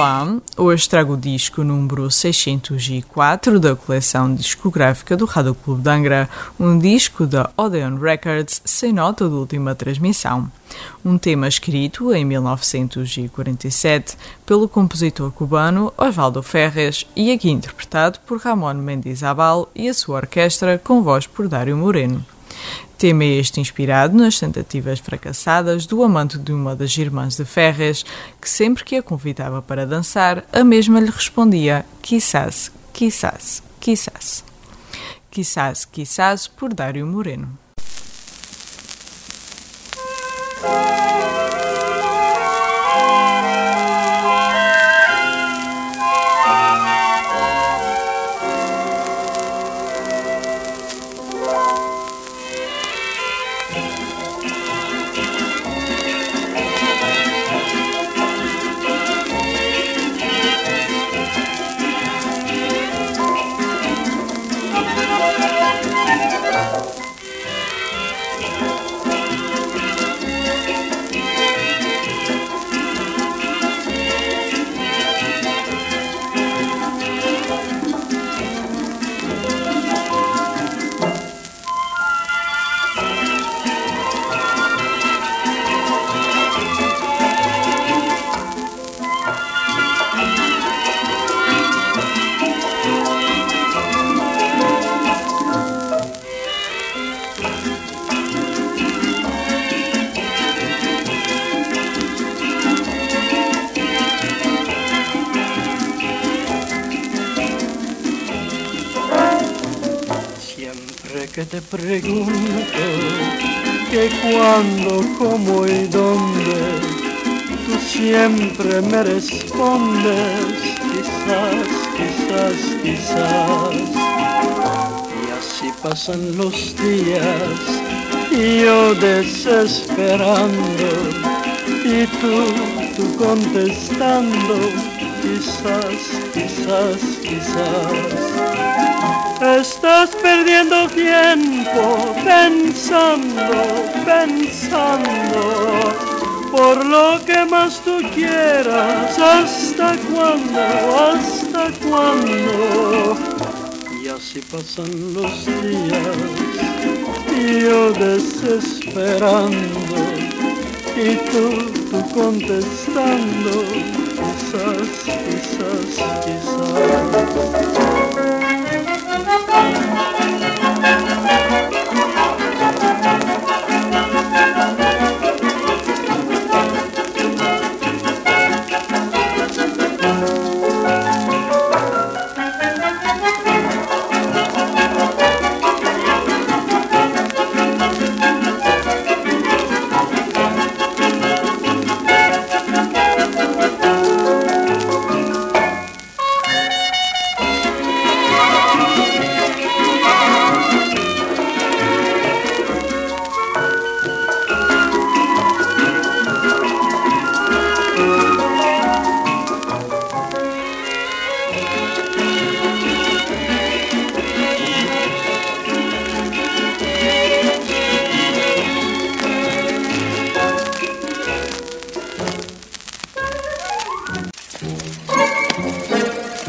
Olá, hoje trago o disco número 604 da coleção discográfica do Rádio Clube de Angra, um disco da Odeon Records sem nota de última transmissão. Um tema escrito em 1947 pelo compositor cubano Osvaldo Ferres e aqui interpretado por Ramon Mendizábal e a sua orquestra com voz por Dário Moreno. Tema este inspirado nas tentativas fracassadas do amante de uma das irmãs de Ferres, que sempre que a convidava para dançar, a mesma lhe respondia quizás, quizás, quizás. Quizás, quizás, por Dário Moreno. Que te pregunto que cuando, cómo y dónde, tú siempre me respondes, quizás, quizás, quizás. Y así pasan los días y yo desesperando y tú, tú contestando, quizás, quizás, quizás. Estás perdiendo tiempo pensando, pensando por lo que más tú quieras. ¿Hasta cuándo? ¿Hasta cuándo? Y así pasan los días y yo desesperando y tú, tú contestando.